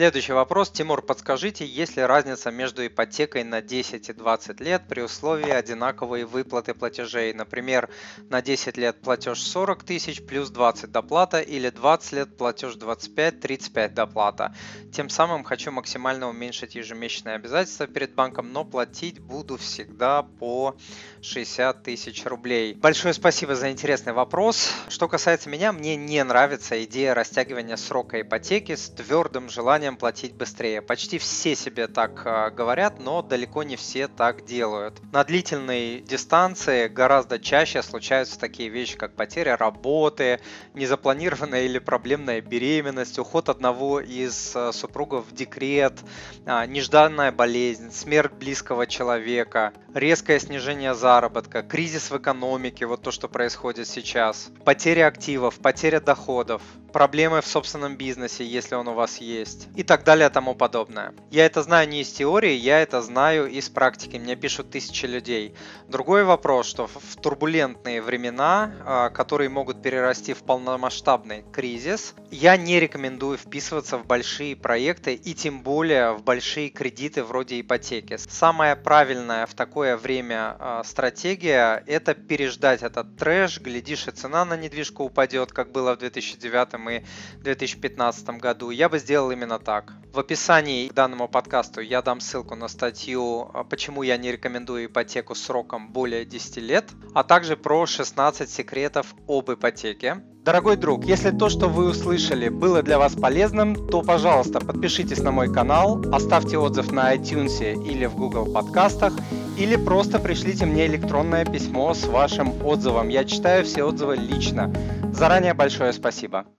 Следующий вопрос. Тимур, подскажите, есть ли разница между ипотекой на 10 и 20 лет при условии одинаковой выплаты платежей? Например, на 10 лет платеж 40 тысяч плюс 20 доплата или 20 лет платеж 25-35 доплата. Тем самым хочу максимально уменьшить ежемесячные обязательства перед банком, но платить буду всегда по 60 тысяч рублей. Большое спасибо за интересный вопрос. Что касается меня, мне не нравится идея растягивания срока ипотеки с твердым желанием желанием платить быстрее. Почти все себе так а, говорят, но далеко не все так делают. На длительной дистанции гораздо чаще случаются такие вещи, как потеря работы, незапланированная или проблемная беременность, уход одного из а, супругов в декрет, а, нежданная болезнь, смерть близкого человека, резкое снижение заработка, кризис в экономике, вот то, что происходит сейчас, потеря активов, потеря доходов, проблемы в собственном бизнесе, если он у вас есть, и так далее тому подобное. Я это знаю не из теории, я это знаю из практики, мне пишут тысячи людей. Другой вопрос, что в турбулентные времена, а, которые могут перерасти в полномасштабный кризис, я не рекомендую вписываться в большие проекты и тем более в большие кредиты вроде ипотеки. Самая правильная в такое время а, стратегия – это переждать этот трэш, глядишь и цена на недвижку упадет, как было в 2009 и 2015 году, я бы сделал именно так. В описании к данному подкасту я дам ссылку на статью а, «Почему я не рекомендую ипотеку сроком более 10 лет», а также про 16 секретов об ипотеке. Дорогой друг, если то, что вы услышали, было для вас полезным, то, пожалуйста, подпишитесь на мой канал, оставьте отзыв на iTunes или в Google подкастах, или просто пришлите мне электронное письмо с вашим отзывом. Я читаю все отзывы лично. Заранее большое спасибо.